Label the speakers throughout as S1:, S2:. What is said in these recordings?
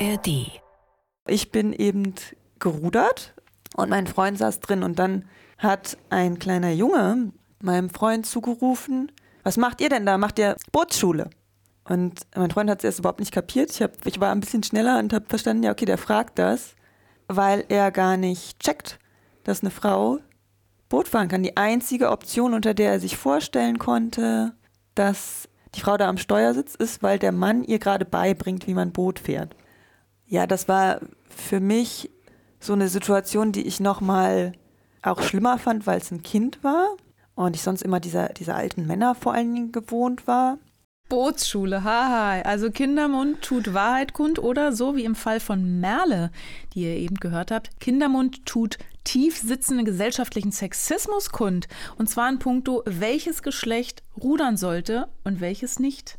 S1: ARD.
S2: Ich bin eben gerudert und mein Freund saß drin und dann hat ein kleiner Junge meinem Freund zugerufen, was macht ihr denn da? Macht ihr Bootsschule? Und mein Freund hat es erst überhaupt nicht kapiert. Ich, hab, ich war ein bisschen schneller und habe verstanden, ja, okay, der fragt das, weil er gar nicht checkt, dass eine Frau Boot fahren kann. Die einzige Option, unter der er sich vorstellen konnte, dass die Frau da am Steuer sitzt, ist, weil der Mann ihr gerade beibringt, wie man Boot fährt. Ja, das war für mich so eine Situation, die ich nochmal auch schlimmer fand, weil es ein Kind war und ich sonst immer dieser, dieser alten Männer vor allen Dingen gewohnt war.
S3: Bootsschule, haha. Also Kindermund tut Wahrheit kund oder so wie im Fall von Merle, die ihr eben gehört habt, Kindermund tut tief sitzenden gesellschaftlichen Sexismus kund. Und zwar in puncto, welches Geschlecht rudern sollte und welches nicht.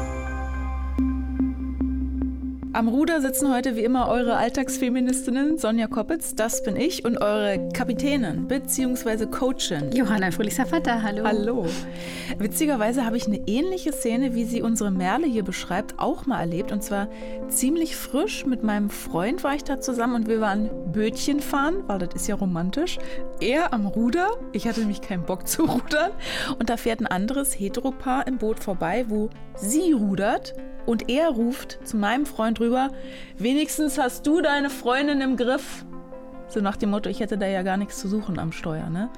S3: Am Ruder sitzen heute wie immer eure Alltagsfeministinnen Sonja Koppitz, das bin ich, und eure Kapitänin bzw. Coachin.
S4: Johanna Fröhlich-Safata, hallo.
S3: Hallo. Witzigerweise habe ich eine ähnliche Szene, wie sie unsere Merle hier beschreibt, auch mal erlebt. Und zwar ziemlich frisch. Mit meinem Freund war ich da zusammen und wir waren Bötchen fahren, weil das ist ja romantisch. Er am Ruder. Ich hatte nämlich keinen Bock zu rudern. Und da fährt ein anderes Heteropaar im Boot vorbei, wo sie rudert und er ruft zu meinem Freund rüber, wenigstens hast du deine Freundin im Griff. So nach dem Motto, ich hätte da ja gar nichts zu suchen am Steuer. Ne?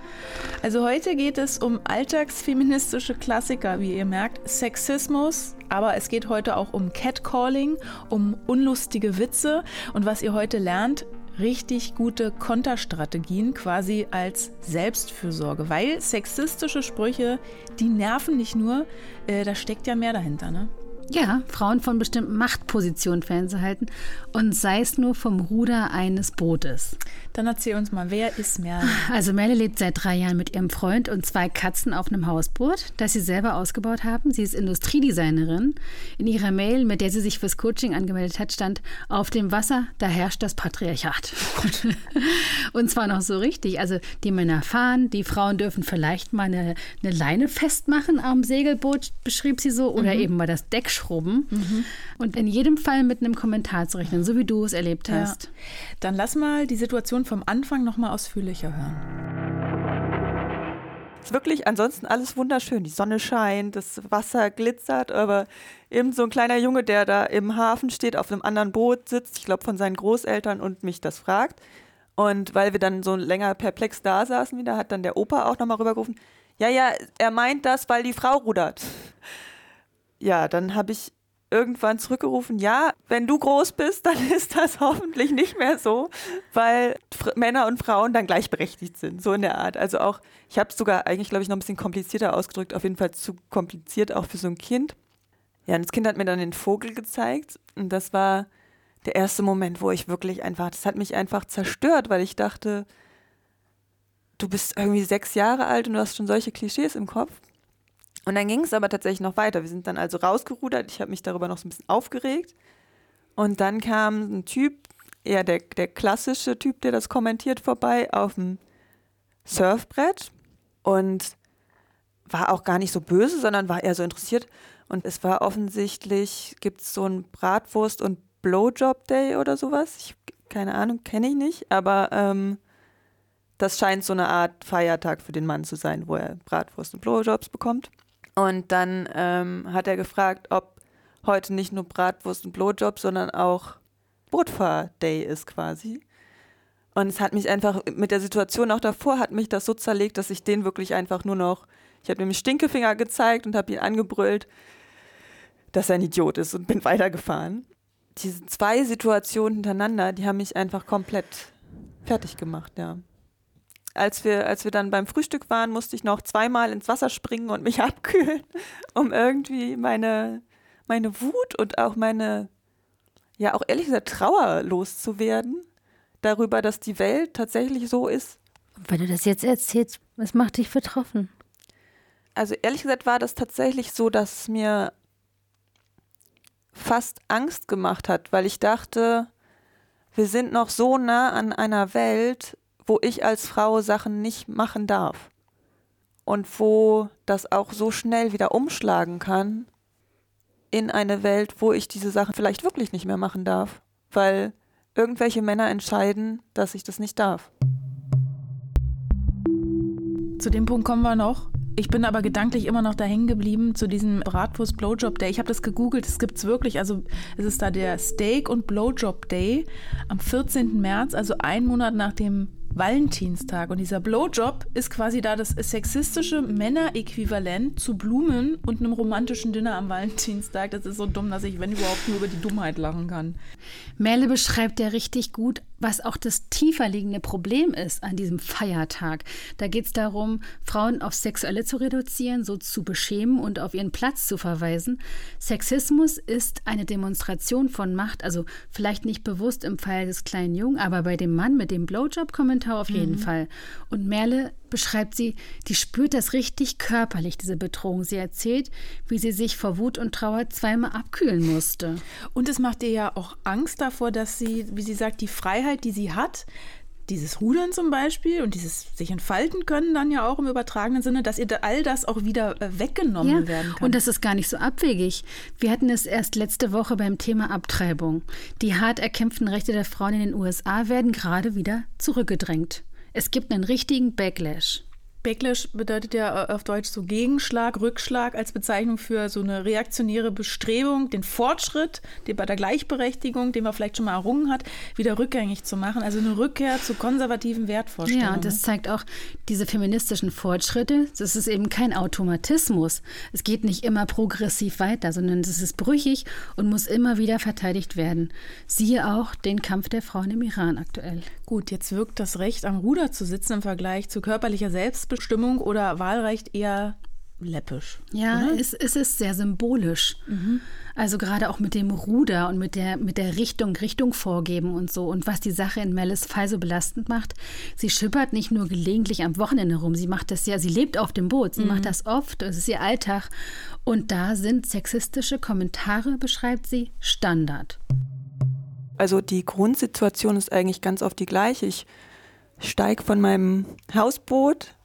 S3: Also heute geht es um alltagsfeministische Klassiker, wie ihr merkt, Sexismus, aber es geht heute auch um Catcalling, um unlustige Witze und was ihr heute lernt, richtig gute Konterstrategien quasi als Selbstfürsorge, weil sexistische Sprüche, die nerven nicht nur, äh, da steckt ja mehr dahinter. Ne?
S4: Ja, Frauen von bestimmten Machtpositionen fernzuhalten und sei es nur vom Ruder eines Bootes.
S3: Dann erzähl uns mal, wer ist Merle?
S4: Also Merle lebt seit drei Jahren mit ihrem Freund und zwei Katzen auf einem Hausboot, das sie selber ausgebaut haben. Sie ist Industriedesignerin. In ihrer Mail, mit der sie sich fürs Coaching angemeldet hat, stand, auf dem Wasser, da herrscht das Patriarchat. und zwar noch so richtig. Also die Männer fahren, die Frauen dürfen vielleicht mal eine, eine Leine festmachen am Segelboot, beschrieb sie so, oder mhm. eben mal das Deck schrubben. Mhm. Und in jedem Fall mit einem Kommentar zu rechnen, so wie du es erlebt hast. Ja.
S3: Dann lass mal die Situation vom Anfang noch mal ausführlicher hören.
S2: Es ist wirklich ansonsten alles wunderschön. Die Sonne scheint, das Wasser glitzert, aber eben so ein kleiner Junge, der da im Hafen steht, auf einem anderen Boot sitzt, ich glaube von seinen Großeltern und mich das fragt. Und weil wir dann so länger perplex da saßen wieder, hat dann der Opa auch nochmal rübergerufen, ja, ja, er meint das, weil die Frau rudert ja, dann habe ich irgendwann zurückgerufen, ja, wenn du groß bist, dann ist das hoffentlich nicht mehr so, weil Männer und Frauen dann gleichberechtigt sind, so in der Art. Also auch, ich habe es sogar eigentlich, glaube ich, noch ein bisschen komplizierter ausgedrückt, auf jeden Fall zu kompliziert auch für so ein Kind. Ja, und das Kind hat mir dann den Vogel gezeigt und das war der erste Moment, wo ich wirklich einfach, das hat mich einfach zerstört, weil ich dachte, du bist irgendwie sechs Jahre alt und du hast schon solche Klischees im Kopf. Und dann ging es aber tatsächlich noch weiter. Wir sind dann also rausgerudert. Ich habe mich darüber noch so ein bisschen aufgeregt. Und dann kam ein Typ, eher der, der klassische Typ, der das kommentiert, vorbei auf dem Surfbrett und war auch gar nicht so böse, sondern war eher so interessiert. Und es war offensichtlich, gibt es so ein Bratwurst- und Blowjob-Day oder sowas. Ich, keine Ahnung, kenne ich nicht, aber ähm, das scheint so eine Art Feiertag für den Mann zu sein, wo er Bratwurst und Blowjobs bekommt. Und dann ähm, hat er gefragt, ob heute nicht nur Bratwurst und Blowjob, sondern auch Bootfahr-Day ist quasi. Und es hat mich einfach mit der Situation auch davor hat mich das so zerlegt, dass ich den wirklich einfach nur noch, ich habe ihm Stinkefinger gezeigt und habe ihn angebrüllt, dass er ein Idiot ist und bin weitergefahren. Diese zwei Situationen hintereinander, die haben mich einfach komplett fertig gemacht, ja als wir, als wir dann beim Frühstück waren, musste ich noch zweimal ins Wasser springen und mich abkühlen, um irgendwie meine, meine Wut und auch meine, ja, auch ehrlich gesagt, Trauer loszuwerden darüber, dass die Welt tatsächlich so ist.
S4: Weil du das jetzt erzählst, was macht dich betroffen?
S2: Also ehrlich gesagt war das tatsächlich so, dass es mir fast Angst gemacht hat, weil ich dachte, wir sind noch so nah an einer Welt, wo ich als Frau Sachen nicht machen darf. Und wo das auch so schnell wieder umschlagen kann in eine Welt, wo ich diese Sachen vielleicht wirklich nicht mehr machen darf, weil irgendwelche Männer entscheiden, dass ich das nicht darf.
S3: Zu dem Punkt kommen wir noch. Ich bin aber gedanklich immer noch da hängen geblieben zu diesem Bratwurst Blowjob Day. Ich habe das gegoogelt, es gibt es wirklich. Also es ist da der Steak und Blowjob Day am 14. März, also ein Monat nach dem Valentinstag. Und dieser Blowjob ist quasi da das sexistische Männeräquivalent zu Blumen und einem romantischen Dinner am Valentinstag. Das ist so dumm, dass ich, wenn überhaupt, nur über die Dummheit lachen kann.
S4: Merle beschreibt ja richtig gut, was auch das tiefer liegende Problem ist an diesem Feiertag. Da geht es darum, Frauen auf Sexuelle zu reduzieren, so zu beschämen und auf ihren Platz zu verweisen. Sexismus ist eine Demonstration von Macht, also vielleicht nicht bewusst im Fall des kleinen Jungen, aber bei dem Mann mit dem Blowjob-Kommentar auf jeden mhm. Fall. Und Merle beschreibt sie, die spürt das richtig körperlich, diese Bedrohung. Sie erzählt, wie sie sich vor Wut und Trauer zweimal abkühlen musste.
S3: Und es macht ihr ja auch Angst davor, dass sie, wie sie sagt, die Freiheit, die sie hat, dieses Rudern zum Beispiel und dieses sich entfalten können dann ja auch im übertragenen Sinne, dass ihr all das auch wieder äh, weggenommen ja, werden kann.
S4: Und das ist gar nicht so abwegig. Wir hatten es erst letzte Woche beim Thema Abtreibung. Die hart erkämpften Rechte der Frauen in den USA werden gerade wieder zurückgedrängt. Es gibt einen richtigen Backlash.
S3: Backlash bedeutet ja äh, auf Deutsch so Gegenschlag, Rückschlag als Bezeichnung für so eine reaktionäre Bestrebung, den Fortschritt, den bei der Gleichberechtigung, den man vielleicht schon mal errungen hat, wieder rückgängig zu machen. Also eine Rückkehr zu konservativen Wertvorstellungen.
S4: Ja, und das zeigt auch diese feministischen Fortschritte. Das ist eben kein Automatismus. Es geht nicht immer progressiv weiter, sondern es ist brüchig und muss immer wieder verteidigt werden. Siehe auch den Kampf der Frauen im Iran aktuell.
S3: Gut, jetzt wirkt das Recht am Ruder zu sitzen im Vergleich zu körperlicher Selbstbestimmung Selbstbestimmung oder Wahlrecht eher läppisch.
S4: Ja, es, es, ist sehr symbolisch. Mhm. Also gerade auch mit dem Ruder und mit der, mit der Richtung, Richtung vorgeben und so. Und was die Sache in Mellis Fall so belastend macht, sie schippert nicht nur gelegentlich am Wochenende rum, sie macht das ja, sie lebt auf dem Boot, sie mhm. macht das oft, es ist ihr Alltag. Und da sind sexistische Kommentare, beschreibt sie, Standard.
S2: Also die Grundsituation ist eigentlich ganz oft die gleiche. Ich steige von meinem Hausboot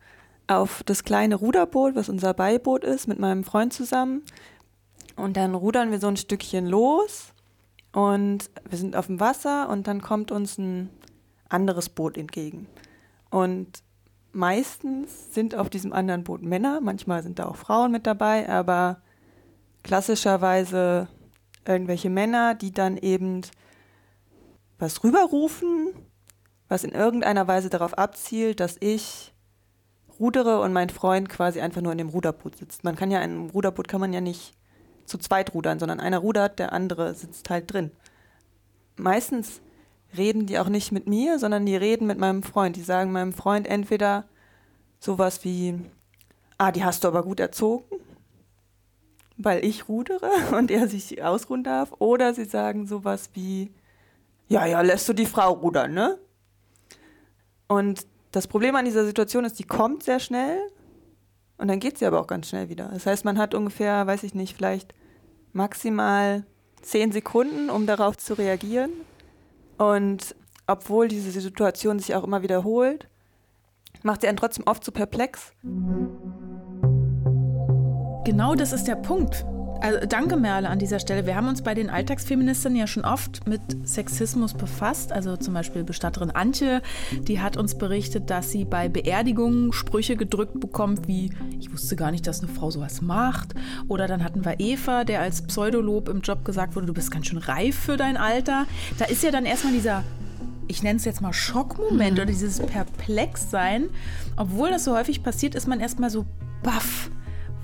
S2: auf das kleine Ruderboot, was unser Beiboot ist, mit meinem Freund zusammen. Und dann rudern wir so ein Stückchen los und wir sind auf dem Wasser und dann kommt uns ein anderes Boot entgegen. Und meistens sind auf diesem anderen Boot Männer, manchmal sind da auch Frauen mit dabei, aber klassischerweise irgendwelche Männer, die dann eben was rüberrufen was in irgendeiner Weise darauf abzielt, dass ich rudere und mein Freund quasi einfach nur in dem Ruderboot sitzt. Man kann ja in einem Ruderboot kann man ja nicht zu zweit rudern, sondern einer rudert, der andere sitzt halt drin. Meistens reden die auch nicht mit mir, sondern die reden mit meinem Freund. Die sagen meinem Freund entweder sowas wie, ah, die hast du aber gut erzogen, weil ich rudere und er sich ausruhen darf. Oder sie sagen sowas wie, ja, ja, lässt du die Frau rudern, ne? Und das Problem an dieser Situation ist, die kommt sehr schnell und dann geht sie aber auch ganz schnell wieder. Das heißt, man hat ungefähr, weiß ich nicht, vielleicht maximal zehn Sekunden, um darauf zu reagieren. Und obwohl diese Situation sich auch immer wiederholt, macht sie einen trotzdem oft zu perplex.
S3: Genau das ist der Punkt. Also danke Merle an dieser Stelle. Wir haben uns bei den Alltagsfeministinnen ja schon oft mit Sexismus befasst. Also zum Beispiel Bestatterin Antje, die hat uns berichtet, dass sie bei Beerdigungen Sprüche gedrückt bekommt wie ich wusste gar nicht, dass eine Frau sowas macht. Oder dann hatten wir Eva, der als Pseudolob im Job gesagt wurde, du bist ganz schön reif für dein Alter. Da ist ja dann erstmal dieser ich nenne es jetzt mal Schockmoment mhm. oder dieses Perplexsein. Obwohl das so häufig passiert, ist man erstmal so baff.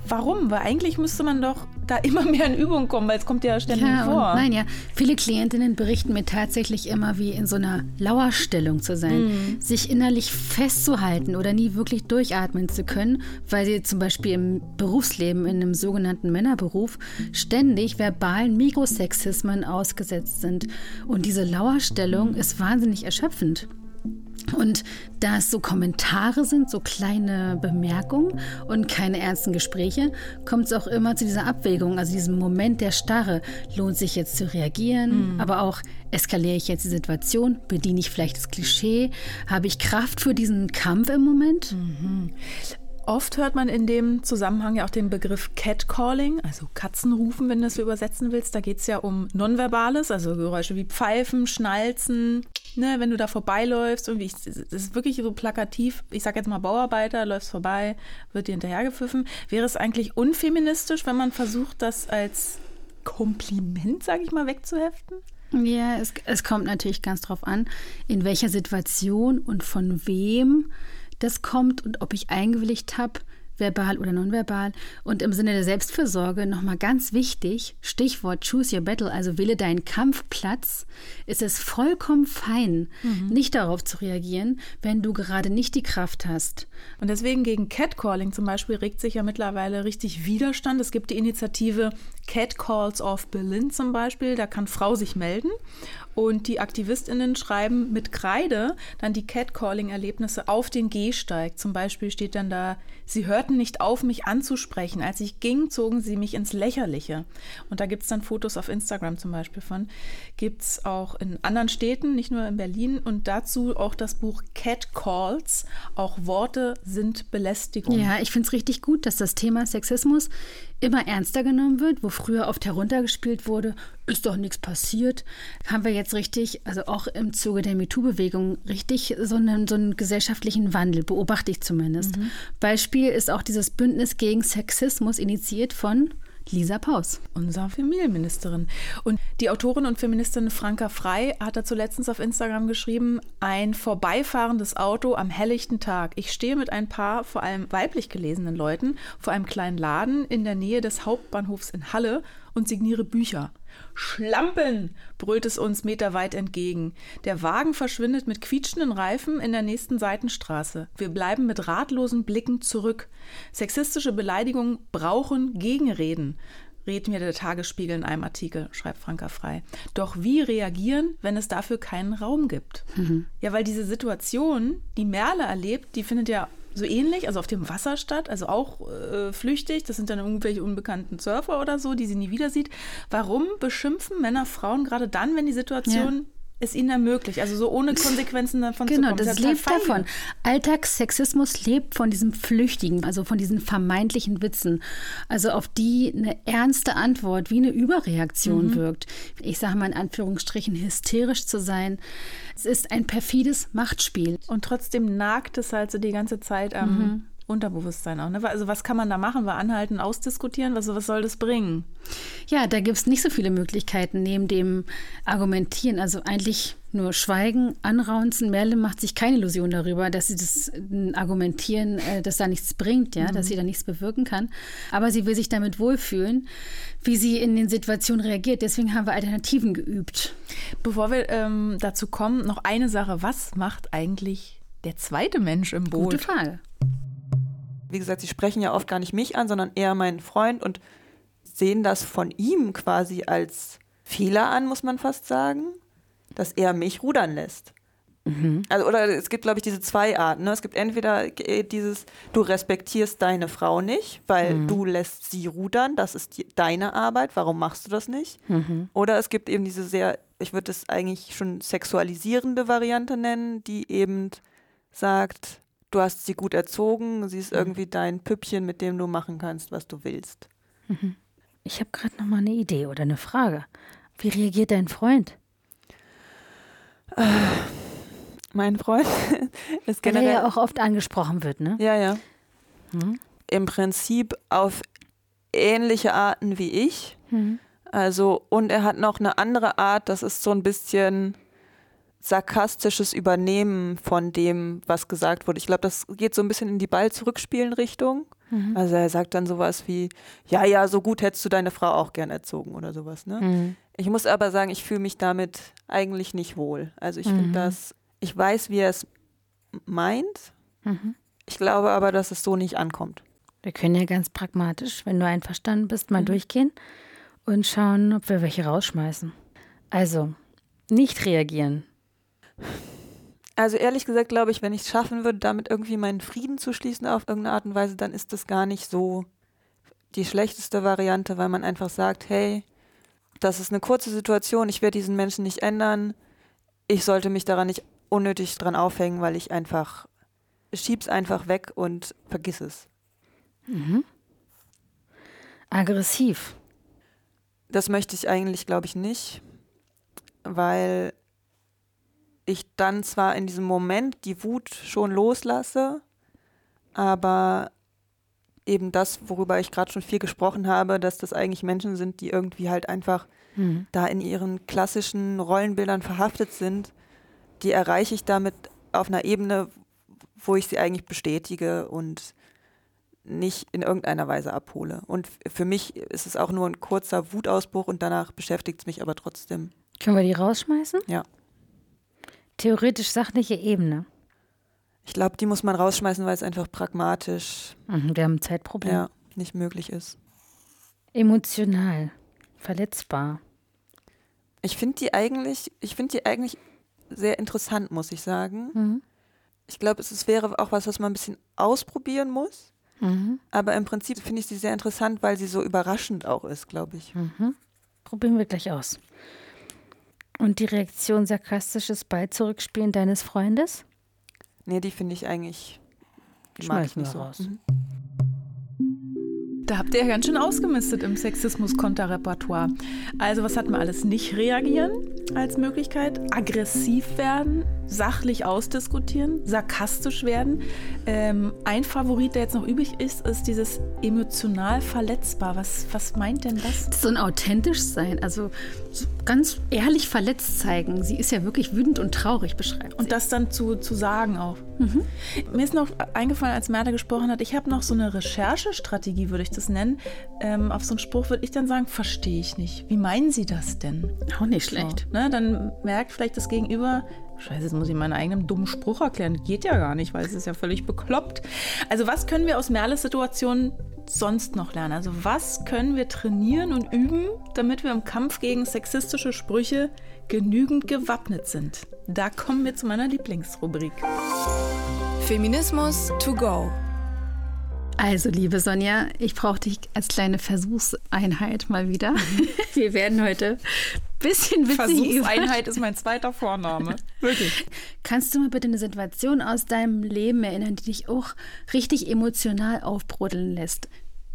S3: Warum? Weil eigentlich müsste man doch da immer mehr in Übung kommen, weil es kommt ja ständig ja, vor.
S4: nein, ja. Viele Klientinnen berichten mir tatsächlich immer, wie in so einer Lauerstellung zu sein, mhm. sich innerlich festzuhalten oder nie wirklich durchatmen zu können, weil sie zum Beispiel im Berufsleben, in einem sogenannten Männerberuf, ständig verbalen Mikrosexismen ausgesetzt sind. Und diese Lauerstellung ist wahnsinnig erschöpfend. Und da es so Kommentare sind, so kleine Bemerkungen und keine ernsten Gespräche, kommt es auch immer zu dieser Abwägung, also diesem Moment der Starre. Lohnt sich jetzt zu reagieren, mhm. aber auch eskaliere ich jetzt die Situation, bediene ich vielleicht das Klischee, habe ich Kraft für diesen Kampf im Moment? Mhm.
S3: Oft hört man in dem Zusammenhang ja auch den Begriff Catcalling, also Katzenrufen, wenn du das übersetzen willst. Da geht es ja um Nonverbales, also Geräusche wie Pfeifen, Schnalzen, ne, wenn du da vorbeiläufst. Irgendwie, das ist wirklich so plakativ. Ich sage jetzt mal Bauarbeiter, läufst vorbei, wird dir hinterhergepfiffen. Wäre es eigentlich unfeministisch, wenn man versucht, das als Kompliment, sage ich mal, wegzuheften?
S4: Ja, es, es kommt natürlich ganz drauf an, in welcher Situation und von wem das kommt und ob ich eingewilligt habe, verbal oder nonverbal. Und im Sinne der Selbstfürsorge nochmal ganz wichtig, Stichwort Choose Your Battle, also wähle deinen Kampfplatz, ist es vollkommen fein, mhm. nicht darauf zu reagieren, wenn du gerade nicht die Kraft hast.
S3: Und deswegen gegen Catcalling zum Beispiel regt sich ja mittlerweile richtig Widerstand. Es gibt die Initiative Catcalls of Berlin zum Beispiel, da kann Frau sich melden und die AktivistInnen schreiben mit Kreide dann die Catcalling-Erlebnisse auf den Gehsteig. Zum Beispiel steht dann da, sie hörten nicht auf, mich anzusprechen. Als ich ging, zogen sie mich ins Lächerliche. Und da gibt es dann Fotos auf Instagram zum Beispiel von. Gibt es auch in anderen Städten, nicht nur in Berlin. Und dazu auch das Buch Catcalls. Auch Worte sind Belästigung.
S4: Ja, ich finde es richtig gut, dass das Thema Sexismus immer ernster genommen wird, wo früher oft heruntergespielt wurde, ist doch nichts passiert, haben wir jetzt richtig, also auch im Zuge der MeToo-Bewegung, richtig so einen, so einen gesellschaftlichen Wandel, beobachte ich zumindest. Mhm. Beispiel ist auch dieses Bündnis gegen Sexismus, initiiert von Lisa Paus.
S3: Unsere Familienministerin. Und die Autorin und Feministin Franka Frei hat dazu letztens auf Instagram geschrieben, ein vorbeifahrendes Auto am helllichten Tag. Ich stehe mit ein paar, vor allem weiblich gelesenen Leuten, vor einem kleinen Laden in der Nähe des Hauptbahnhofs in Halle und signiere Bücher. Schlampen! brüllt es uns meterweit entgegen. Der Wagen verschwindet mit quietschenden Reifen in der nächsten Seitenstraße. Wir bleiben mit ratlosen Blicken zurück. Sexistische Beleidigungen brauchen Gegenreden. Rät mir der Tagesspiegel in einem Artikel, schreibt Franka Frei. Doch wie reagieren, wenn es dafür keinen Raum gibt? Mhm. Ja, weil diese Situation, die Merle erlebt, die findet ja so ähnlich, also auf dem Wasser statt, also auch äh, flüchtig. Das sind dann irgendwelche unbekannten Surfer oder so, die sie nie wieder sieht. Warum beschimpfen Männer Frauen gerade dann, wenn die Situation es ihnen ermöglicht, also so ohne Konsequenzen davon
S4: genau,
S3: zu kommen.
S4: Genau, das, das lebt davon. Alltagssexismus lebt von diesem Flüchtigen, also von diesen vermeintlichen Witzen, also auf die eine ernste Antwort wie eine Überreaktion mhm. wirkt. Ich sage mal in Anführungsstrichen hysterisch zu sein. Es ist ein perfides Machtspiel.
S3: Und trotzdem nagt es halt so die ganze Zeit am mhm. Unterbewusstsein auch. Ne? Also was kann man da machen? Wir anhalten, ausdiskutieren? Was, was soll das bringen?
S4: Ja, da gibt es nicht so viele Möglichkeiten neben dem Argumentieren. Also eigentlich nur Schweigen, Anraunzen. Merle macht sich keine Illusion darüber, dass sie das Argumentieren, äh, dass da nichts bringt, ja, mhm. dass sie da nichts bewirken kann. Aber sie will sich damit wohlfühlen, wie sie in den Situationen reagiert. Deswegen haben wir Alternativen geübt.
S3: Bevor wir ähm, dazu kommen, noch eine Sache. Was macht eigentlich der zweite Mensch im Boot?
S4: Gute Frage
S2: wie gesagt, sie sprechen ja oft gar nicht mich an, sondern eher meinen Freund und sehen das von ihm quasi als Fehler an, muss man fast sagen, dass er mich rudern lässt. Mhm. Also, oder es gibt, glaube ich, diese zwei Arten. Ne? Es gibt entweder dieses, du respektierst deine Frau nicht, weil mhm. du lässt sie rudern, das ist die, deine Arbeit, warum machst du das nicht? Mhm. Oder es gibt eben diese sehr, ich würde es eigentlich schon sexualisierende Variante nennen, die eben sagt, du hast sie gut erzogen, sie ist mhm. irgendwie dein Püppchen, mit dem du machen kannst, was du willst.
S4: Mhm. Ich habe gerade noch mal eine Idee oder eine Frage. Wie reagiert dein Freund?
S2: Äh, mein Freund ist
S4: generell. Der ja auch oft angesprochen wird, ne?
S2: Ja, ja. Mhm. Im Prinzip auf ähnliche Arten wie ich. Mhm. Also, und er hat noch eine andere Art, das ist so ein bisschen sarkastisches Übernehmen von dem, was gesagt wurde. Ich glaube, das geht so ein bisschen in die Ball-Zurückspielen-Richtung. Mhm. Also er sagt dann sowas wie, ja, ja, so gut hättest du deine Frau auch gern erzogen oder sowas. Ne? Mhm. Ich muss aber sagen, ich fühle mich damit eigentlich nicht wohl. Also ich mhm. finde das, ich weiß, wie er es meint. Mhm. Ich glaube aber, dass es so nicht ankommt.
S4: Wir können ja ganz pragmatisch, wenn du einverstanden bist, mal mhm. durchgehen und schauen, ob wir welche rausschmeißen. Also, nicht reagieren.
S2: Also ehrlich gesagt glaube ich, wenn ich es schaffen würde, damit irgendwie meinen Frieden zu schließen auf irgendeine Art und Weise, dann ist das gar nicht so die schlechteste Variante, weil man einfach sagt, hey, das ist eine kurze Situation, ich werde diesen Menschen nicht ändern, ich sollte mich daran nicht unnötig dran aufhängen, weil ich einfach schieb's einfach weg und vergiss es.
S4: Mhm. Aggressiv.
S2: Das möchte ich eigentlich, glaube ich, nicht, weil ich dann zwar in diesem Moment die Wut schon loslasse, aber eben das, worüber ich gerade schon viel gesprochen habe, dass das eigentlich Menschen sind, die irgendwie halt einfach mhm. da in ihren klassischen Rollenbildern verhaftet sind, die erreiche ich damit auf einer Ebene, wo ich sie eigentlich bestätige und nicht in irgendeiner Weise abhole. Und für mich ist es auch nur ein kurzer Wutausbruch und danach beschäftigt es mich aber trotzdem.
S4: Können wir die rausschmeißen?
S2: Ja.
S4: Theoretisch sachliche Ebene.
S2: Ich glaube, die muss man rausschmeißen, weil es einfach pragmatisch.
S4: Mhm, wir haben ein Zeitproblem.
S2: Ja, nicht möglich ist.
S4: Emotional, verletzbar.
S2: Ich finde die eigentlich, ich finde die eigentlich sehr interessant, muss ich sagen. Mhm. Ich glaube, es wäre auch was, was man ein bisschen ausprobieren muss. Mhm. Aber im Prinzip finde ich sie sehr interessant, weil sie so überraschend auch ist, glaube ich.
S4: Mhm. Probieren wir gleich aus. Und die Reaktion sarkastisches Ball zurückspielen deines Freundes?
S2: Nee, die finde ich eigentlich.
S4: Die mag ich nicht so. Raus. Mhm.
S3: Da habt ihr ja ganz schön ausgemistet im Sexismus-Konterrepertoire. Also, was hatten wir alles? Nicht reagieren als Möglichkeit, aggressiv werden, sachlich ausdiskutieren, sarkastisch werden. Ähm, ein Favorit, der jetzt noch übrig ist, ist dieses emotional verletzbar. Was, was meint denn das?
S4: So ein authentisch sein, also ganz ehrlich verletzt zeigen. Sie ist ja wirklich wütend und traurig, beschreibt.
S3: Und das dann zu, zu sagen auch. Mhm. Mir ist noch eingefallen, als Merta gesprochen hat, ich habe noch so eine Recherchestrategie, würde ich das nennen. Ähm, auf so einen Spruch würde ich dann sagen, verstehe ich nicht. Wie meinen Sie das denn?
S4: Auch nicht schlecht.
S3: So, ne? Dann merkt vielleicht das Gegenüber, Scheiße, jetzt muss ich meinen eigenen dummen Spruch erklären. Geht ja gar nicht, weil es ist ja völlig bekloppt. Also was können wir aus Merles Situation sonst noch lernen? Also was können wir trainieren und üben, damit wir im Kampf gegen sexistische Sprüche genügend gewappnet sind? Da kommen wir zu meiner Lieblingsrubrik.
S1: Feminismus to go.
S4: Also, liebe Sonja, ich brauche dich als kleine Versuchseinheit mal wieder. Wir werden heute bisschen witzig.
S3: Versuchseinheit ist mein zweiter Vorname. Wirklich.
S4: Kannst du mal bitte eine Situation aus deinem Leben erinnern, die dich auch richtig emotional aufbrodeln lässt?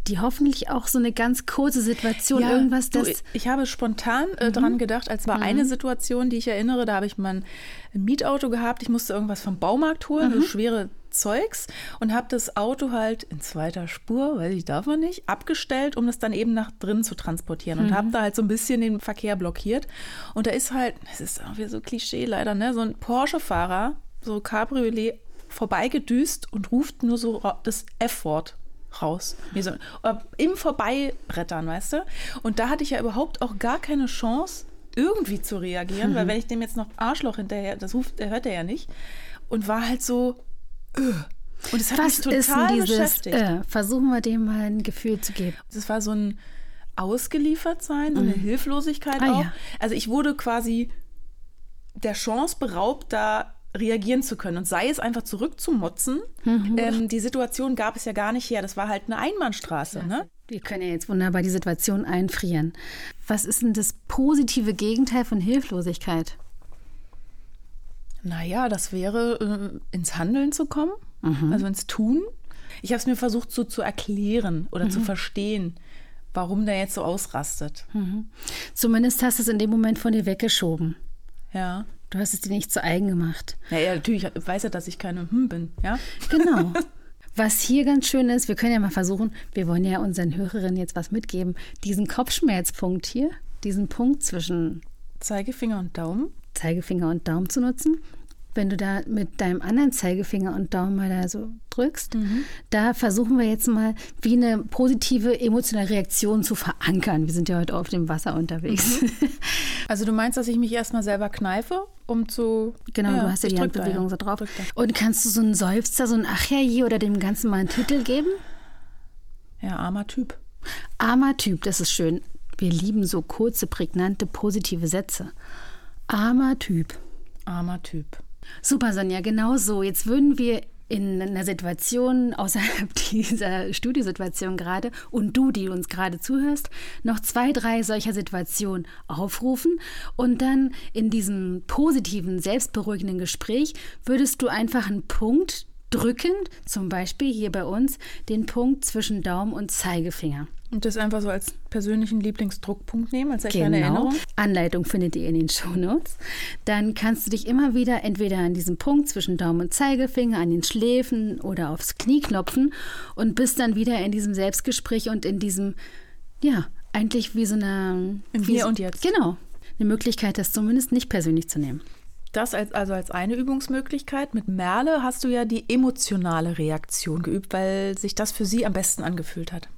S4: Die hoffentlich auch so eine ganz kurze Situation, ja, irgendwas, das. Du,
S3: ich habe spontan äh, mhm. dran gedacht, als war mhm. eine Situation, die ich erinnere, da habe ich mein Mietauto gehabt, ich musste irgendwas vom Baumarkt holen, mhm. so schwere Zeugs und habe das Auto halt in zweiter Spur, weil ich darf man nicht, abgestellt, um das dann eben nach drin zu transportieren und mhm. habe da halt so ein bisschen den Verkehr blockiert. Und da ist halt, das ist auch wieder so Klischee leider, ne, so ein Porsche-Fahrer, so Cabriolet, vorbeigedüst und ruft nur so das F-Wort raus. So, Im Vorbeibrettern, weißt du? Und da hatte ich ja überhaupt auch gar keine Chance, irgendwie zu reagieren, mhm. weil wenn ich dem jetzt noch Arschloch hinterher, das ruft, der hört er ja nicht. Und war halt so, und es hat
S4: Was mich total ist dieses, beschäftigt. Äh, versuchen wir dem mal ein Gefühl zu geben.
S3: Das war so ein Ausgeliefertsein, so eine mhm. Hilflosigkeit ah, auch. Ja. Also ich wurde quasi der Chance beraubt, da reagieren zu können und sei es einfach zurückzumotzen. Mhm. Ähm, die Situation gab es ja gar nicht her. Das war halt eine Einbahnstraße. Ne?
S4: Wir können ja jetzt wunderbar die Situation einfrieren. Was ist denn das positive Gegenteil von Hilflosigkeit?
S3: Naja, das wäre, äh, ins Handeln zu kommen, mhm. also ins Tun. Ich habe es mir versucht so zu erklären oder mhm. zu verstehen, warum der jetzt so ausrastet.
S4: Mhm. Zumindest hast du es in dem Moment von dir weggeschoben.
S3: Ja.
S4: Du hast es dir nicht zu eigen gemacht.
S3: Ja, ja natürlich weiß er, dass ich keine Hm bin, ja?
S4: Genau. Was hier ganz schön ist, wir können ja mal versuchen, wir wollen ja unseren Hörerinnen jetzt was mitgeben, diesen Kopfschmerzpunkt hier, diesen Punkt zwischen
S3: Zeigefinger und Daumen
S4: Zeigefinger und Daumen zu nutzen. Wenn du da mit deinem anderen Zeigefinger und Daumen mal da so drückst, mhm. da versuchen wir jetzt mal, wie eine positive emotionale Reaktion zu verankern. Wir sind ja heute auf dem Wasser unterwegs. Mhm.
S3: Also du meinst, dass ich mich erstmal selber kneife, um zu...
S4: Genau, ja, du hast ja die Handbewegung ja. so drauf. Und kannst du so einen Seufzer, so ein Ach ja je oder dem Ganzen mal einen Titel geben?
S3: Ja, armer Typ.
S4: Armer Typ, das ist schön. Wir lieben so kurze, prägnante, positive Sätze. Armer Typ.
S3: Armer Typ.
S4: Super, Sonja, genau so. Jetzt würden wir in einer Situation außerhalb dieser Studiosituation gerade und du, die uns gerade zuhörst, noch zwei, drei solcher Situationen aufrufen und dann in diesem positiven, selbstberuhigenden Gespräch würdest du einfach einen Punkt drücken, zum Beispiel hier bei uns den Punkt zwischen Daumen und Zeigefinger.
S3: Und das einfach so als persönlichen Lieblingsdruckpunkt nehmen, als
S4: genau.
S3: kleine Erinnerung.
S4: Anleitung findet ihr in den Shownotes. Dann kannst du dich immer wieder entweder an diesem Punkt zwischen Daumen und Zeigefinger, an den Schläfen oder aufs Knie klopfen und bist dann wieder in diesem Selbstgespräch und in diesem, ja, eigentlich wie so eine.
S3: Im
S4: wie
S3: Hier
S4: so,
S3: und Jetzt.
S4: Genau. Eine Möglichkeit, das zumindest nicht persönlich zu nehmen.
S3: Das als, also als eine Übungsmöglichkeit. Mit Merle hast du ja die emotionale Reaktion geübt, weil sich das für sie am besten angefühlt hat.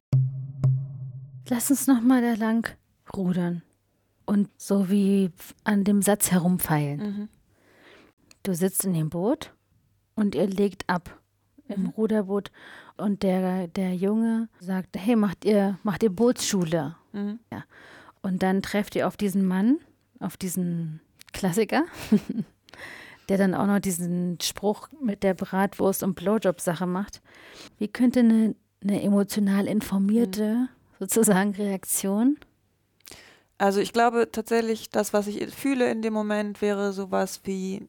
S4: Lass uns noch mal da lang rudern und so wie an dem Satz herumfeilen.
S2: Mhm.
S4: Du sitzt in dem Boot und ihr legt ab im Ruderboot und der, der Junge sagt, hey, macht ihr, macht ihr Bootsschule?
S2: Mhm.
S4: Ja. Und dann trefft ihr auf diesen Mann, auf diesen Klassiker, der dann auch noch diesen Spruch mit der Bratwurst und Blowjob-Sache macht. Wie könnte eine, eine emotional informierte sozusagen Reaktion?
S2: Also ich glaube tatsächlich, das, was ich fühle in dem Moment, wäre sowas wie,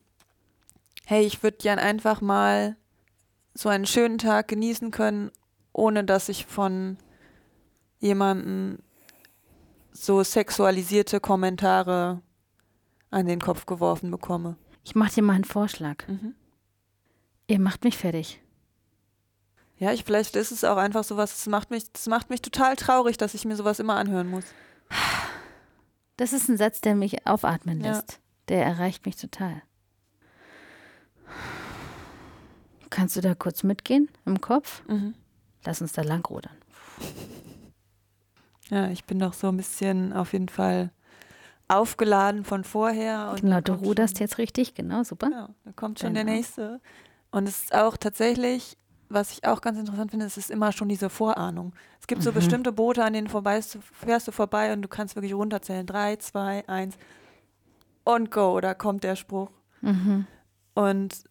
S2: hey, ich würde gern einfach mal so einen schönen Tag genießen können, ohne dass ich von jemandem so sexualisierte Kommentare an den Kopf geworfen bekomme.
S4: Ich mache dir mal einen Vorschlag.
S2: Mhm.
S4: Ihr macht mich fertig.
S2: Ja, ich, vielleicht ist es auch einfach sowas, das macht mich, das macht mich total traurig, dass ich mir sowas immer anhören muss.
S4: Das ist ein Satz, der mich aufatmen
S2: Ja.
S4: lässt. Der erreicht mich total. Kannst du da kurz mitgehen im Kopf?
S2: Mhm.
S4: Lass uns da lang rudern.
S2: Ja, ich bin doch so ein bisschen auf jeden Fall aufgeladen von vorher. Und
S4: Genau, du ruderst
S2: schon,
S4: jetzt richtig, genau, super.
S2: Ja, da kommt schon der
S4: Genau.
S2: nächste. Und es ist auch tatsächlich, was ich auch ganz interessant finde, es ist immer schon diese Vorahnung. Es gibt so
S4: Mhm.
S2: bestimmte Boote, an denen vorbei fährst du vorbei und du kannst wirklich runterzählen. Drei, zwei, eins und go, da kommt der Spruch.
S4: Mhm.
S2: Und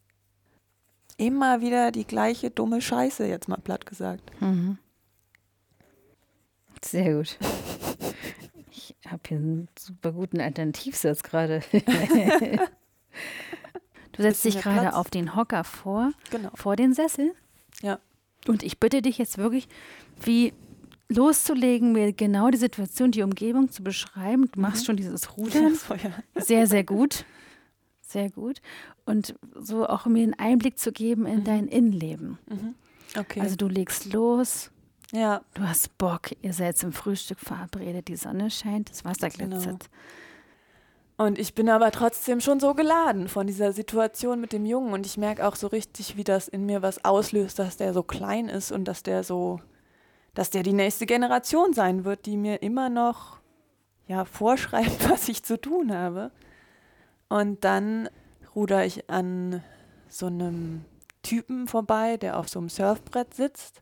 S2: immer wieder die gleiche dumme Scheiße, jetzt mal platt gesagt.
S4: Mhm. Sehr gut. Ich habe hier einen super guten Alternativsatz gerade. du setzt dich gerade auf den Hocker vor,
S2: Genau.
S4: vor den Sessel. Und ich bitte dich jetzt wirklich, wie loszulegen, mir genau die Situation, die Umgebung zu beschreiben. Du machst schon dieses Rudern. Sehr, sehr gut. Sehr gut. Und so auch mir einen Einblick zu geben in dein Innenleben.
S2: Okay.
S4: Also du legst los,
S2: ja,
S4: du hast Bock, ihr seid zum Frühstück verabredet, die Sonne scheint, das Wasser
S2: Genau. Und ich bin aber trotzdem schon so geladen von dieser Situation mit dem Jungen und ich merke auch so richtig, wie das in mir was auslöst, dass der so klein ist und dass der so, dass der die nächste Generation sein wird, die mir immer noch ja vorschreibt, was ich zu tun habe. Und dann ruder ich an so einem Typen vorbei, der auf so einem Surfbrett sitzt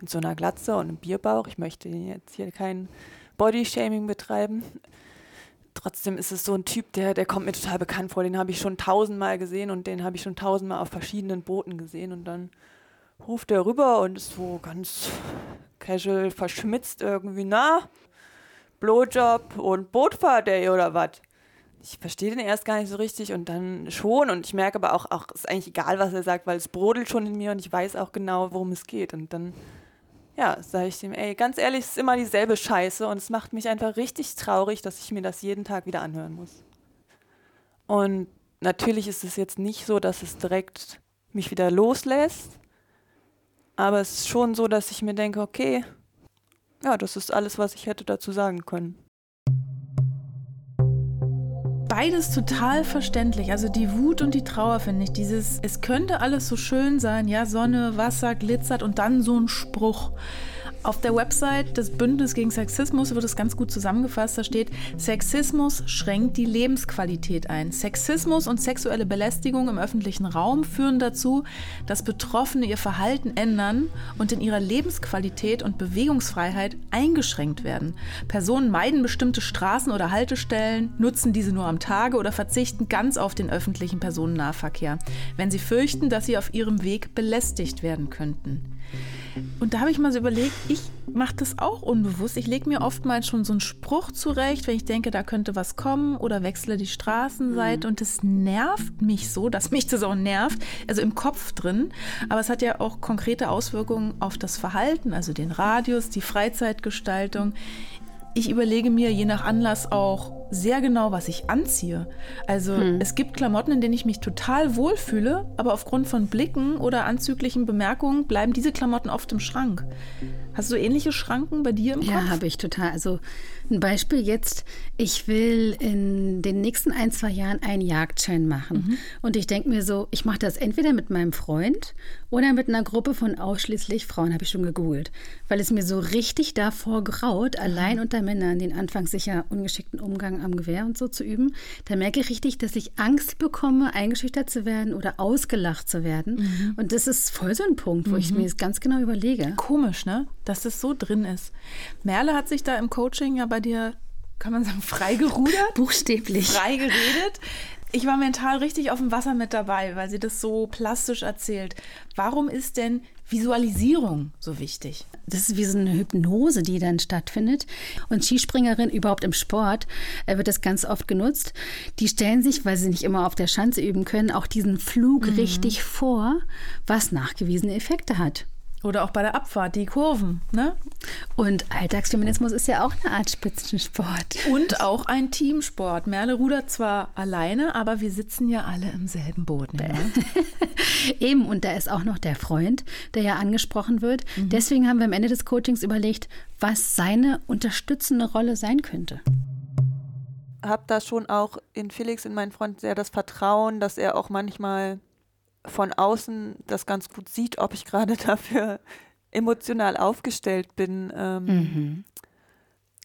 S2: mit so einer Glatze und einem Bierbauch. Ich möchte jetzt hier kein Bodyshaming betreiben. Trotzdem ist es so ein Typ, der, der kommt mir total bekannt vor. Den habe ich schon tausendmal gesehen und den habe ich schon tausendmal auf verschiedenen Booten gesehen. Und dann ruft er rüber und ist so ganz casual verschmitzt irgendwie, na, Blowjob und Bootfahrt, ey, oder was? Ich verstehe den erst gar nicht so richtig und dann schon. Und ich merke aber auch, auch ist eigentlich egal, was er sagt, weil es brodelt schon in mir und ich weiß auch genau, worum es geht. Und dann, ja, sage ich dem, ey, ganz ehrlich, es ist immer dieselbe Scheiße und es macht mich einfach richtig traurig, dass ich mir das jeden Tag wieder anhören muss. Und natürlich ist es jetzt nicht so, dass es direkt mich wieder loslässt, aber es ist schon so, dass ich mir denke, okay, ja, das ist alles, was ich hätte dazu sagen können.
S3: Beides total verständlich. Also die Wut und die Trauer finde ich. Dieses, es könnte alles so schön sein, ja, Sonne, Wasser, glitzert und dann so ein Spruch. Auf der Website des Bündnisses gegen Sexismus wird es ganz gut zusammengefasst. Da steht, Sexismus schränkt die Lebensqualität ein. Sexismus und sexuelle Belästigung im öffentlichen Raum führen dazu, dass Betroffene ihr Verhalten ändern und in ihrer Lebensqualität und Bewegungsfreiheit eingeschränkt werden. Personen meiden bestimmte Straßen oder Haltestellen, nutzen diese nur am Tage oder verzichten ganz auf den öffentlichen Personennahverkehr, wenn sie fürchten, dass sie auf ihrem Weg belästigt werden könnten. Und da habe ich mal so überlegt, ich mache das auch unbewusst. Ich lege mir oftmals schon so einen Spruch zurecht, wenn ich denke, da könnte was kommen oder wechsle die Straßenseite. Mhm. Und das nervt mich so, dass mich das auch nervt, also im Kopf drin. Aber es hat ja auch konkrete Auswirkungen auf das Verhalten, also den Radius, die Freizeitgestaltung. Ich überlege mir je nach Anlass auch sehr genau, was ich anziehe. Also hm. es gibt Klamotten, in denen ich mich total wohlfühle, aber aufgrund von Blicken oder anzüglichen Bemerkungen bleiben diese Klamotten oft im Schrank. Hast du ähnliche Schranken bei dir im Kopf?
S4: Ja, habe ich total. Also ein Beispiel jetzt, ich will in den nächsten ein, zwei Jahren einen Jagdschein machen. Mhm. Und ich denke mir so, ich mache das entweder mit meinem Freund oder mit einer Gruppe von ausschließlich Frauen, habe ich schon gegoogelt. Weil es mir so richtig davor graut, allein mhm. unter Männern den anfangs sicher ungeschickten Umgang am Gewehr und so zu üben. Da merke ich richtig, dass ich Angst bekomme, eingeschüchtert zu werden oder ausgelacht zu werden. Mhm. Und das ist voll so ein Punkt, wo ich mhm. mir das ganz genau überlege.
S3: Komisch, ne? Dass das so drin ist. Merle hat sich da im Coaching ja bei dir, kann man sagen, freigerudert?
S4: Buchstäblich.
S3: Frei geredet. Ich war mental richtig auf dem Wasser mit dabei, weil sie das so plastisch erzählt. Warum ist denn Visualisierung so wichtig?
S4: Das ist wie so eine Hypnose, die dann stattfindet. Und Skispringerinnen überhaupt im Sport äh, wird das ganz oft genutzt. Die stellen sich, weil sie nicht immer auf der Schanze üben können, auch diesen Flug mhm. richtig vor, was nachgewiesene Effekte hat.
S3: Oder auch bei der Abfahrt, die Kurven. Ne?
S4: Und Alltagsfeminismus ist ja auch eine Art Spitzensport.
S3: Und auch ein Teamsport. Merle rudert zwar alleine, aber wir sitzen ja alle im selben Boot. Ne?
S4: Eben, und da ist auch noch der Freund, der ja angesprochen wird. Mhm. Deswegen haben wir am Ende des Coachings überlegt, was seine unterstützende Rolle sein könnte
S2: habe da schon auch in Felix, in meinen Freund, sehr das Vertrauen, dass er auch manchmal von außen das ganz gut sieht, ob ich gerade dafür emotional aufgestellt bin. Ähm, mhm.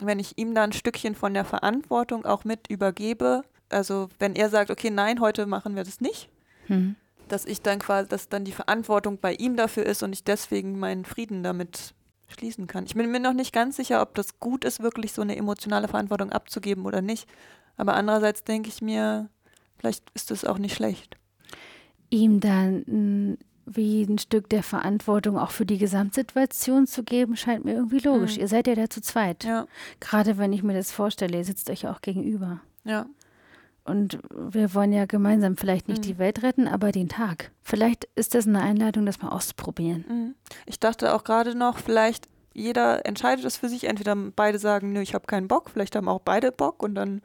S2: Wenn ich ihm dann ein Stückchen von der Verantwortung auch mit übergebe, also wenn er sagt, okay, nein, heute machen wir das nicht, mhm. dass ich dann quasi, dass dann die Verantwortung bei ihm dafür ist und ich deswegen meinen Frieden damit schließen kann. Ich bin mir noch nicht ganz sicher, ob das gut ist, wirklich so eine emotionale Verantwortung abzugeben oder nicht. Aber andererseits denke ich mir, vielleicht ist das auch nicht schlecht
S4: ihm dann wie ein Stück der Verantwortung auch für die Gesamtsituation zu geben, scheint mir irgendwie logisch. Mhm. Ihr seid ja da zu zweit. Ja. Gerade wenn ich mir das vorstelle, ihr sitzt euch auch gegenüber.
S2: Ja.
S4: Und wir wollen ja gemeinsam vielleicht nicht mhm. die Welt retten, aber den Tag. Vielleicht ist das eine Einladung, das mal auszuprobieren.
S2: Mhm. Ich dachte auch gerade noch, vielleicht jeder entscheidet es für sich. Entweder beide sagen, nö, ich habe keinen Bock, vielleicht haben auch beide Bock und dann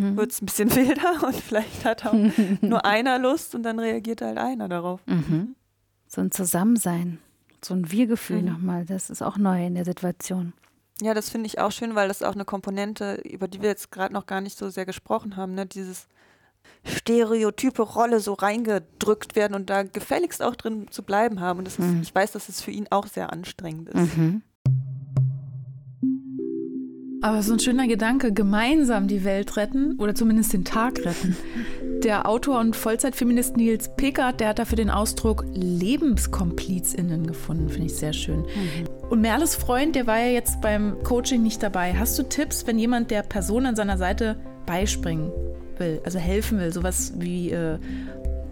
S2: mhm. wird es ein bisschen wilder und vielleicht hat auch nur einer Lust und dann reagiert halt einer darauf.
S4: Mhm. So ein Zusammensein, so ein Wir-Gefühl mhm. nochmal, das ist auch neu in der Situation.
S2: Ja, das finde ich auch schön, weil das auch eine Komponente, über die wir jetzt gerade noch gar nicht so sehr gesprochen haben, ne? dieses stereotype Rolle so reingedrückt werden und da gefälligst auch drin zu bleiben haben. Und das ist, mhm. ich weiß, dass es für ihn auch sehr anstrengend ist. Mhm.
S3: Aber so ein schöner Gedanke, gemeinsam die Welt retten oder zumindest den Tag retten. Der Autor und Vollzeitfeminist Nils Pickard, der hat dafür den Ausdruck LebenskomplizInnen gefunden, finde ich sehr schön. Mhm. Und Merles Freund, der war ja jetzt beim Coaching nicht dabei. Hast du Tipps, wenn jemand der Person an seiner Seite beispringen will, also helfen will, sowas wie äh,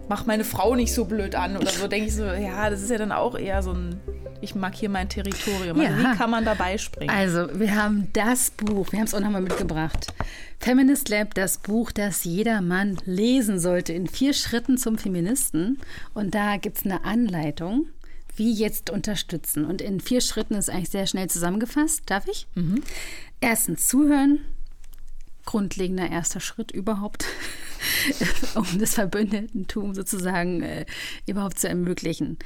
S3: mach meine Frau nicht so blöd an oder so, denke ich so, ja, das ist ja dann auch eher so ein ich mag hier mein Territorium. Also ja. wie kann man dabei springen?
S4: Also, wir haben das Buch, wir haben es auch nochmal mitgebracht. Feminist Lab, das Buch, das jeder Mann lesen sollte, in vier Schritten zum Feministen. Und da gibt es eine Anleitung, wie jetzt unterstützen. Und in vier Schritten ist eigentlich sehr schnell zusammengefasst. Darf ich? Mhm. Erstens zuhören. Grundlegender erster Schritt überhaupt, um das Verbündetentum sozusagen äh, überhaupt zu ermöglichen.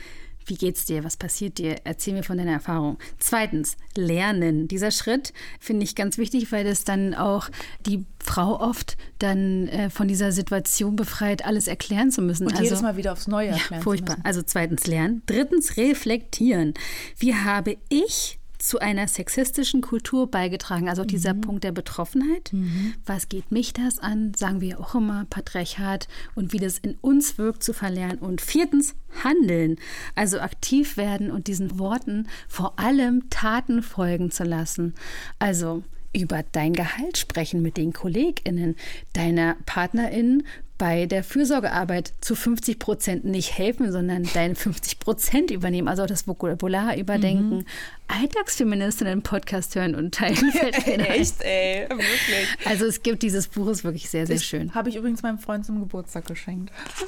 S4: Wie geht's dir? Was passiert dir? Erzähl mir von deiner Erfahrung. Zweitens, lernen. Dieser Schritt finde ich ganz wichtig, weil das dann auch die Frau oft dann äh, von dieser Situation befreit, alles erklären zu müssen.
S3: Und also, jedes Mal wieder aufs Neue erklären
S4: ja, furchtbar. Also zweitens lernen. Drittens reflektieren. Wie habe ich zu einer sexistischen Kultur beigetragen. Also dieser mhm. Punkt der Betroffenheit. Mhm. Was geht mich das an? Sagen wir auch immer Patriarchat und wie das in uns wirkt zu verlernen. Und viertens, handeln. Also aktiv werden und diesen Worten vor allem Taten folgen zu lassen. Also über dein Gehalt sprechen mit den KollegInnen, deiner PartnerInnen bei der Fürsorgearbeit zu 50 Prozent nicht helfen, sondern deine 50 Prozent übernehmen, also das Vokabular überdenken. Mhm. Alltagsfeministinnen-Podcast hören und teilen.
S2: Echt, ey, wirklich.
S4: Also es gibt dieses Buch, ist wirklich sehr, sehr
S3: das
S4: schön.
S3: Habe ich übrigens meinem Freund zum Geburtstag geschenkt.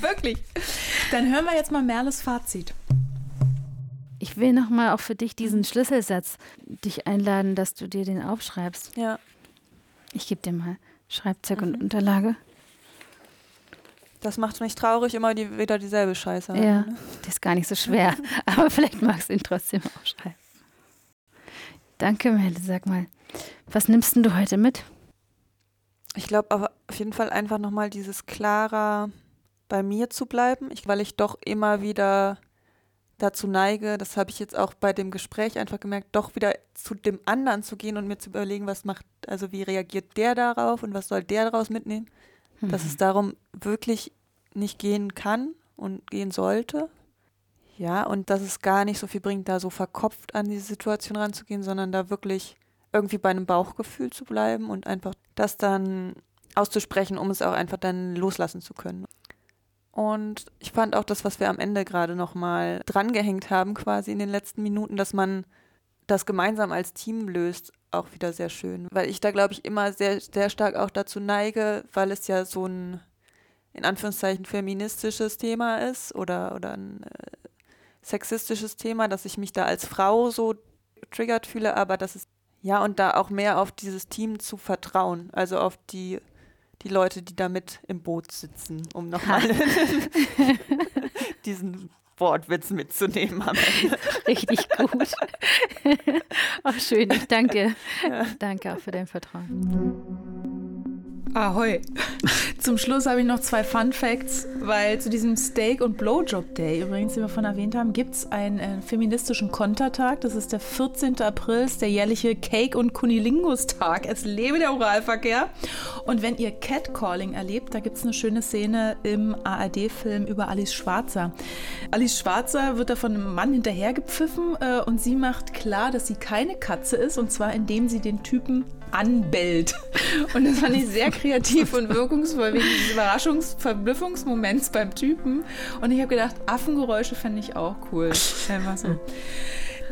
S3: wirklich. Dann hören wir jetzt mal Merles Fazit.
S4: Ich will nochmal auch für dich diesen Schlüsselsatz dich einladen, dass du dir den aufschreibst.
S2: Ja.
S4: Ich gebe dir mal Schreibzeug mhm. und Unterlage.
S2: Das macht mich traurig, immer die, wieder dieselbe Scheiße.
S4: Ja, ne? das ist gar nicht so schwer. aber vielleicht magst du ihn trotzdem aufschreiben. Danke, Melde. Sag mal, was nimmst denn du heute mit?
S2: Ich glaube auf jeden Fall einfach nochmal dieses klarer bei mir zu bleiben, ich, weil ich doch immer wieder dazu neige, das habe ich jetzt auch bei dem Gespräch einfach gemerkt, doch wieder zu dem anderen zu gehen und mir zu überlegen, was macht, also wie reagiert der darauf und was soll der daraus mitnehmen. Mhm. Dass es darum wirklich nicht gehen kann und gehen sollte. Ja, und dass es gar nicht so viel bringt, da so verkopft an diese Situation ranzugehen, sondern da wirklich irgendwie bei einem Bauchgefühl zu bleiben und einfach das dann auszusprechen, um es auch einfach dann loslassen zu können. Und ich fand auch das, was wir am Ende gerade nochmal drangehängt haben, quasi in den letzten Minuten, dass man das gemeinsam als Team löst, auch wieder sehr schön. Weil ich da, glaube ich, immer sehr, sehr stark auch dazu neige, weil es ja so ein, in Anführungszeichen, feministisches Thema ist oder, oder ein äh, sexistisches Thema, dass ich mich da als Frau so triggert fühle, aber das ist, ja, und da auch mehr auf dieses Team zu vertrauen, also auf die die Leute, die da mit im Boot sitzen, um nochmal diesen Wortwitz mitzunehmen am Ende.
S4: Richtig gut. Ach, schön, ich danke. Ja. Danke auch für dein Vertrauen.
S3: Ahoi. Zum Schluss habe ich noch zwei Fun Facts, weil zu diesem Steak- und Blowjob Day, übrigens, den wir von erwähnt haben, gibt es einen äh, feministischen Kontertag. Das ist der 14. April, ist der jährliche Cake- und Kunilingus-Tag. Es lebe der Oralverkehr. Und wenn ihr Catcalling erlebt, da gibt es eine schöne Szene im ARD-Film über Alice Schwarzer. Alice Schwarzer wird da von einem Mann hinterhergepfiffen äh, und sie macht klar, dass sie keine Katze ist, und zwar indem sie den Typen anbellt. Und das fand ich sehr kreativ und wirkungsvoll, wegen dieses Überraschungs-Verblüffungsmoments beim Typen. Und ich habe gedacht, Affengeräusche fände ich auch cool. Einfach so.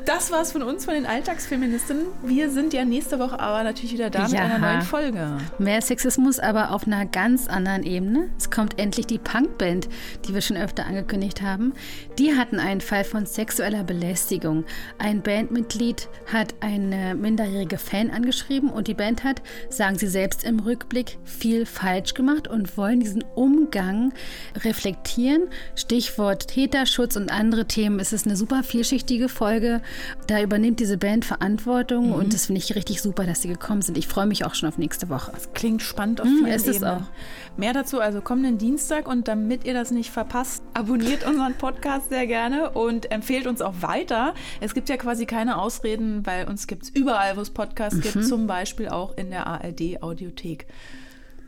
S3: Das war's von uns, von den Alltagsfeministinnen. Wir sind ja nächste Woche aber natürlich wieder da ja. mit einer neuen Folge.
S4: Mehr Sexismus, aber auf einer ganz anderen Ebene. Es kommt endlich die Punkband, die wir schon öfter angekündigt haben. Die hatten einen Fall von sexueller Belästigung. Ein Bandmitglied hat eine minderjährige Fan angeschrieben und die Band hat, sagen sie selbst im Rückblick, viel falsch gemacht und wollen diesen Umgang reflektieren. Stichwort Täterschutz und andere Themen. Es ist eine super vielschichtige Folge. Da übernimmt diese Band Verantwortung mhm. und das finde ich richtig super, dass sie gekommen sind. Ich freue mich auch schon auf nächste Woche.
S3: Das klingt spannend auf mhm, vielen ist es auch. Mehr dazu also kommenden Dienstag und damit ihr das nicht verpasst, abonniert unseren Podcast sehr gerne und empfehlt uns auch weiter. Es gibt ja quasi keine Ausreden, weil uns gibt es überall, wo es Podcasts mhm. gibt, zum Beispiel auch in der ARD Audiothek.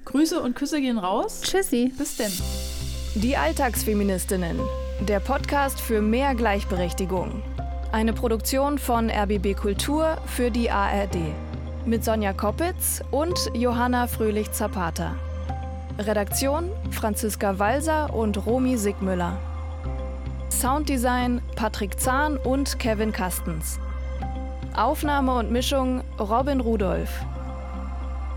S3: Grüße und Küsse gehen raus.
S4: Tschüssi.
S3: Bis denn.
S1: Die Alltagsfeministinnen. Der Podcast für mehr Gleichberechtigung. Eine Produktion von RBB Kultur für die ARD. Mit Sonja Koppitz und Johanna Fröhlich-Zapata. Redaktion Franziska Walser und Romy Sigmüller. Sounddesign Patrick Zahn und Kevin Kastens. Aufnahme und Mischung Robin Rudolph.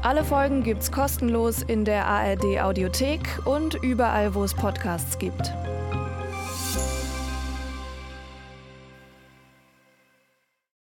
S1: Alle Folgen gibt's kostenlos in der ARD Audiothek und überall, wo es Podcasts gibt.